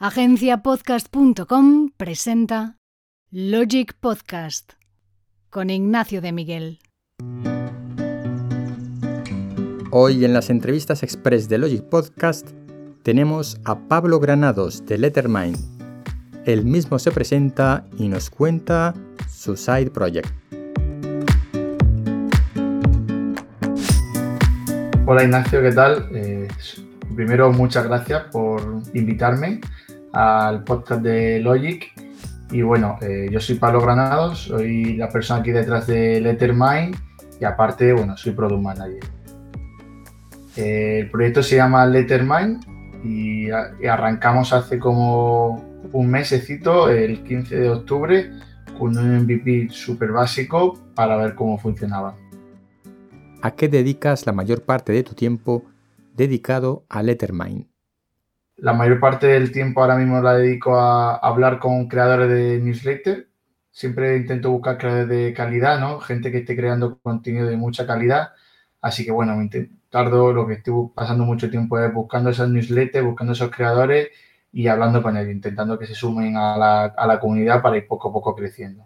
Agenciapodcast.com presenta Logic Podcast con Ignacio de Miguel. Hoy en las entrevistas express de Logic Podcast tenemos a Pablo Granados de Lettermind. Él mismo se presenta y nos cuenta su side project. Hola Ignacio, ¿qué tal? Eh, primero, muchas gracias por invitarme al podcast de Logic. Y bueno, eh, yo soy Pablo Granados, soy la persona aquí detrás de Lettermind y aparte, bueno, soy Product Manager. El proyecto se llama Lettermind y, y, arrancamos hace como un mesecito, el 15 de octubre, con un MVP súper básico para ver cómo funcionaba. ¿A qué dedicas la mayor parte de tu tiempo dedicado a Lettermind? La mayor parte del tiempo ahora mismo la dedico a hablar con creadores de newsletter. Siempre intento buscar creadores de calidad, ¿no? Gente que esté creando contenido de mucha calidad. Así que bueno, me tardo, lo que estoy pasando mucho tiempo es buscando esas newsletters, buscando esos creadores y hablando con ellos, intentando que se sumen a la, a la comunidad para ir poco a poco creciendo.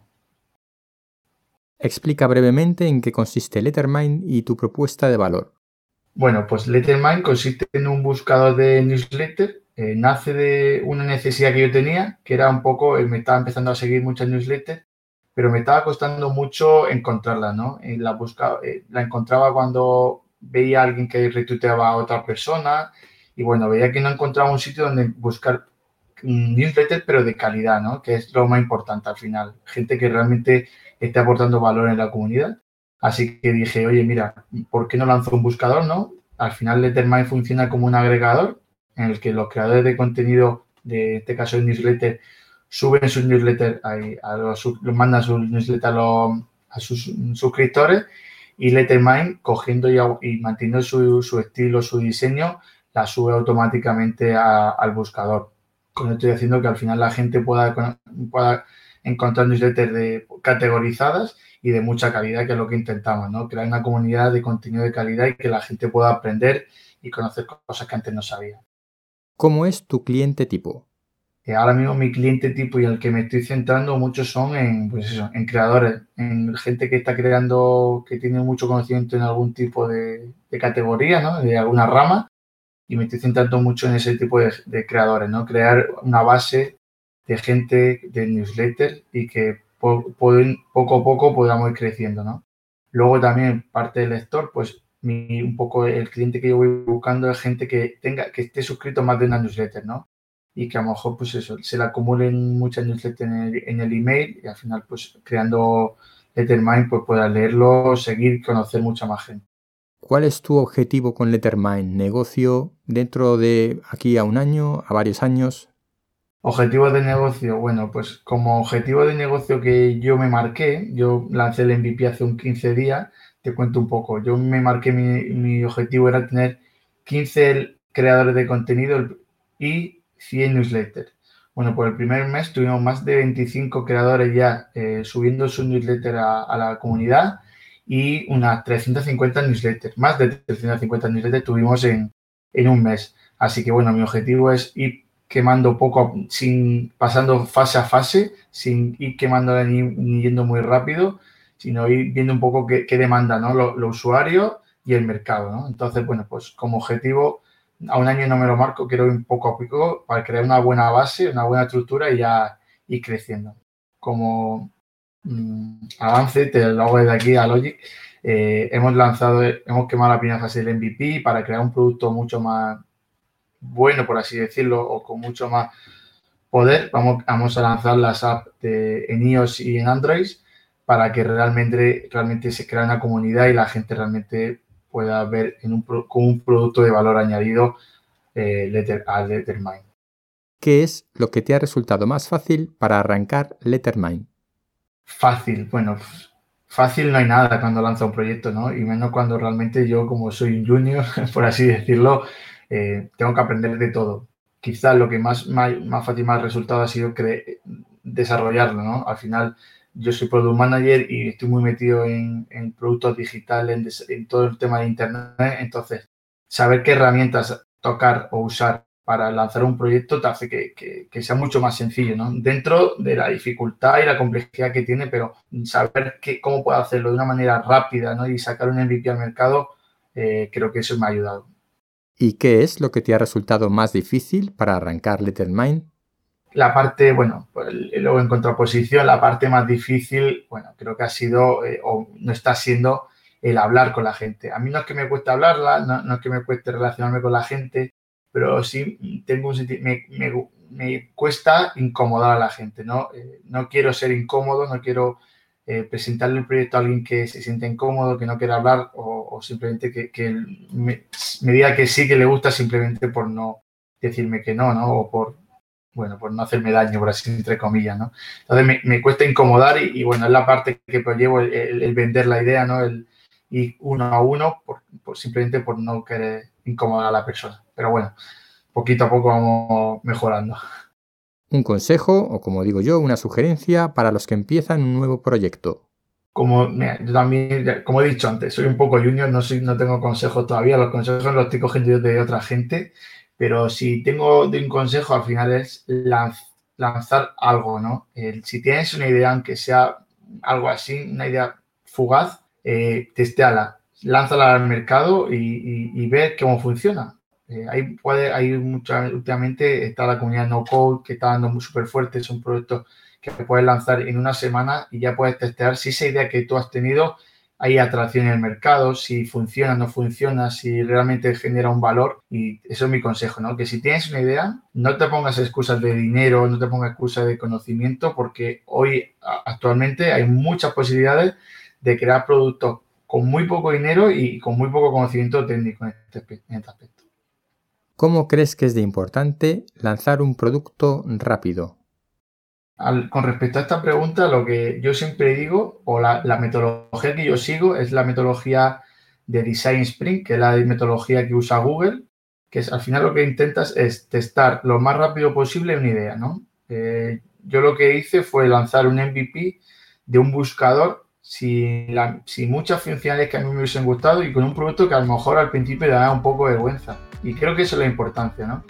Explica brevemente en qué consiste Lettermind y tu propuesta de valor. Bueno, pues Lettermind consiste en un buscador de newsletter eh, nace de una necesidad que yo tenía, que era un poco, eh, me estaba empezando a seguir muchas newsletters, pero me estaba costando mucho encontrarla, ¿no? Eh, la, buscaba, la encontraba cuando veía a alguien que retuiteaba a otra persona y bueno, veía que no encontraba un sitio donde buscar newsletters, pero de calidad, ¿no? Que es lo más importante al final. Gente que realmente esté aportando valor en la comunidad. Así que dije, oye, mira, ¿por qué no lanzo un buscador, no? Al final Lettermind funciona como un agregador en el que los creadores de contenido, de este caso de newsletter, suben sus newsletters, a, los, mandan sus newsletters a, sus suscriptores y Lettermind, cogiendo y, manteniendo su, estilo, su diseño, la sube automáticamente al buscador. Con esto estoy haciendo que al final la gente pueda, pueda encontrar newsletters de, categorizadas y de mucha calidad, que es lo que intentamos, ¿no? Crear una comunidad de contenido de calidad y que la gente pueda aprender y conocer cosas que antes no sabía. ¿Cómo es tu cliente tipo? ahora mismo mi cliente tipo y el que me estoy centrando mucho son en, pues en creadores, en gente que está creando, que tiene mucho conocimiento en algún tipo de, categoría, ¿no? De alguna rama. Y me estoy centrando mucho en ese tipo de, creadores, ¿no? Crear una base de gente de newsletter y que poco a poco podamos ir creciendo, ¿no? Luego también parte del lector, pues un poco el cliente que yo voy buscando es gente que tenga, que esté suscrito más de una newsletter, ¿no? Y que a lo mejor, pues eso, se le acumulen muchas newsletters en el, email y al final, pues creando Lettermind, pues pueda leerlo, seguir, conocer mucha más gente. ¿Cuál es tu objetivo con Lettermind? ¿Negocio dentro de aquí a un año, a varios años? Objetivo de negocio, bueno, pues como objetivo de negocio que yo me marqué, yo lancé el MVP hace un 15 días, te cuento un poco. Yo me marqué, mi, objetivo era tener 15 creadores de contenido y 100 newsletters. Bueno, por el primer mes tuvimos más de 25 creadores ya eh, subiendo su newsletter a, la comunidad y unas 350 newsletters. Más de 350 newsletters tuvimos en, en un mes. Así que bueno, mi objetivo es ir quemando poco, sin pasando fase a fase, sin ir quemando ni yendo muy rápido sino ir viendo un poco qué, demanda ¿no? los, usuarios y el mercado. ¿no? Entonces, bueno, pues como objetivo, a un año no me lo marco, quiero ir poco a poco para crear una buena base, una buena estructura y ya ir creciendo. Como mm, avance, te lo hago desde aquí a Logic, eh, hemos lanzado, hemos quemado la primera fase del MVP para crear un producto mucho más bueno, por así decirlo, o con mucho más poder. Vamos, vamos a lanzar las apps en iOS y en Android para que realmente, realmente se crea una comunidad y la gente realmente pueda ver en un, como un producto de valor añadido eh, Letter, a Lettermind. ¿Qué es lo que te ha resultado más fácil para arrancar Lettermind? Fácil, bueno, fácil no hay nada cuando lanza un proyecto, ¿no? Y menos cuando realmente yo, como soy un junior, por así decirlo, eh, tengo que aprender de todo. Quizás lo que más, más, más fácil, más resultado ha sido desarrollarlo, ¿no? Al final yo soy product manager y estoy muy metido en, productos digitales, en, todo el tema de Internet. Entonces, saber qué herramientas tocar o usar para lanzar un proyecto te hace que, sea mucho más sencillo, ¿no? Dentro de la dificultad y la complejidad que tiene, pero saber cómo puedo hacerlo de una manera rápida, ¿no? Y sacar un MVP al mercado, eh, creo que eso me ha ayudado. ¿Y qué es lo que te ha resultado más difícil para arrancar Mind? La parte, bueno, luego en contraposición, la parte más difícil, bueno, creo que ha sido eh, o no está siendo el hablar con la gente. A mí no es que me cueste hablarla, no, es que me cueste relacionarme con la gente, pero sí tengo un me, me, cuesta incomodar a la gente, ¿no? Eh, no quiero ser incómodo, no quiero eh, presentarle el proyecto a alguien que se siente incómodo, que no quiera hablar o, simplemente que, me, diga que sí, que le gusta simplemente por no decirme que no, ¿no? O por, bueno, por no hacerme daño, por así entre comillas, ¿no? Entonces me, cuesta incomodar y, bueno, es la parte que pues, llevo el, vender la idea, ¿no? El, y uno a uno, por, simplemente por no querer incomodar a la persona. Pero bueno, poquito a poco vamos mejorando. Un consejo, o como digo yo, una sugerencia para los que empiezan un nuevo proyecto. Como, yo también, como he dicho antes, soy un poco junior, no, soy, no tengo consejos todavía, los consejos los estoy cogiendo de otra gente, pero si tengo de un consejo al final es lanzar algo, ¿no? si tienes una idea, aunque sea algo así, una idea fugaz, eh, testeala, lánzala al mercado y, ver cómo funciona. Eh, puede, hay mucha, últimamente está la comunidad No Code que está dando súper fuerte, es un proyecto que puedes lanzar en una semana y ya puedes testear si esa idea que tú has tenido hay atracción en el mercado, si funciona no funciona, si realmente genera un valor. Y eso es mi consejo, ¿no? Que si tienes una idea, no te pongas excusas de dinero, no te pongas excusas de conocimiento, porque hoy actualmente hay muchas posibilidades de crear productos con muy poco dinero y con muy poco conocimiento técnico en este, este aspecto. ¿Cómo crees que es de importante lanzar un producto rápido? Con respecto a esta pregunta, lo que yo siempre digo, o la, metodología que yo sigo, es la metodología de Design Sprint, que es la metodología que usa Google, que es al final lo que intentas es testar lo más rápido posible una idea, ¿no? Eh, yo lo que hice fue lanzar un MVP de un buscador sin, muchas funcionalidades que a mí me hubiesen gustado y con un producto que a lo mejor al principio le da un poco de vergüenza. Y creo que eso es la importancia, ¿no?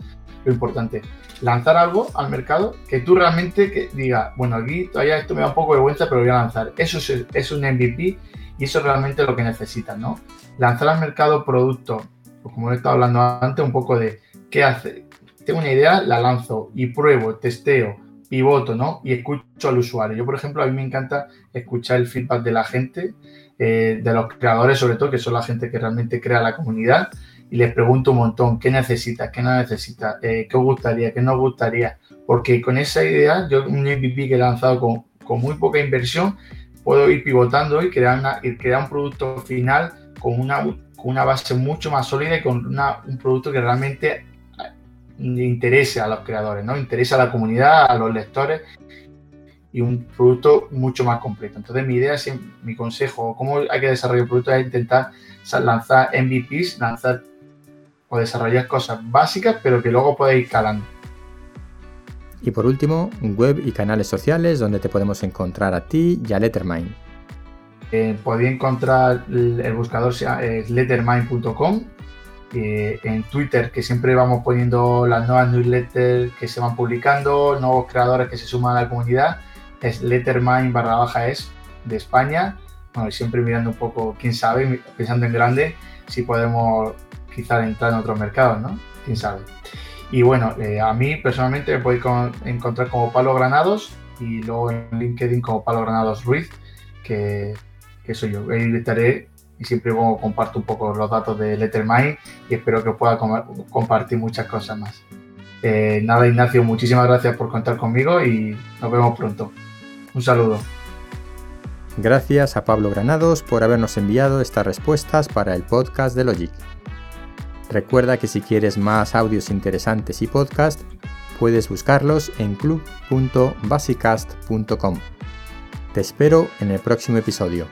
Lo importante, lanzar algo al mercado que tú realmente que diga, bueno, aquí todavía esto me da un poco de vergüenza, pero voy a lanzar. Eso es, un MVP y eso es realmente lo que necesitas, ¿no? Lanzar al mercado productos, pues como he estado hablando antes, un poco de qué hace. Tengo una idea, la lanzo y pruebo, testeo, pivoto, ¿no? Y escucho al usuario. Yo, por ejemplo, a mí me encanta escuchar el feedback de la gente, eh, de los creadores sobre todo, que son la gente que realmente crea la comunidad, y les pregunto un montón, ¿qué necesitas? ¿Qué no necesitas? Eh, ¿Qué os gustaría? ¿Qué no gustaría? Porque con esa idea, yo un MVP que he lanzado con, con muy poca inversión, puedo ir pivotando y crear, una, y crear un producto final con una, con una base mucho más sólida y con una, un producto que realmente interese a los creadores, ¿no? Interesa a la comunidad, a los lectores y un producto mucho más completo. Entonces mi idea, mi consejo, cómo hay que desarrollar el producto es intentar lanzar MVPs, lanzar o desarrollar cosas básicas, pero que luego podéis ir calando. Y por último, web y canales sociales donde te podemos encontrar a ti y a Lettermind. Eh, podéis encontrar el buscador es lettermind.com eh, en Twitter, que siempre vamos poniendo las nuevas newsletters que se van publicando, nuevos creadores que se suman a la comunidad, es Lettermind barra baja es de España. Bueno, siempre mirando un poco, quién sabe, pensando en grande, si podemos quizás entrar en otros mercados, ¿no? Quién sabe. Y bueno, eh, a mí personalmente me podéis encontrar como Palo Granados y luego en LinkedIn como Palo Granados Ruiz, que, que soy yo. Ahí estaré y siempre comparto un poco los datos de Lettermind y espero que os pueda compartir muchas cosas más. Eh, nada, Ignacio, muchísimas gracias por contar conmigo y nos vemos pronto. Un saludo. Gracias a Pablo Granados por habernos enviado estas respuestas para el podcast de Logic. Recuerda que si quieres más audios interesantes y podcast, puedes buscarlos en club.basicast.com. Te espero en el próximo episodio.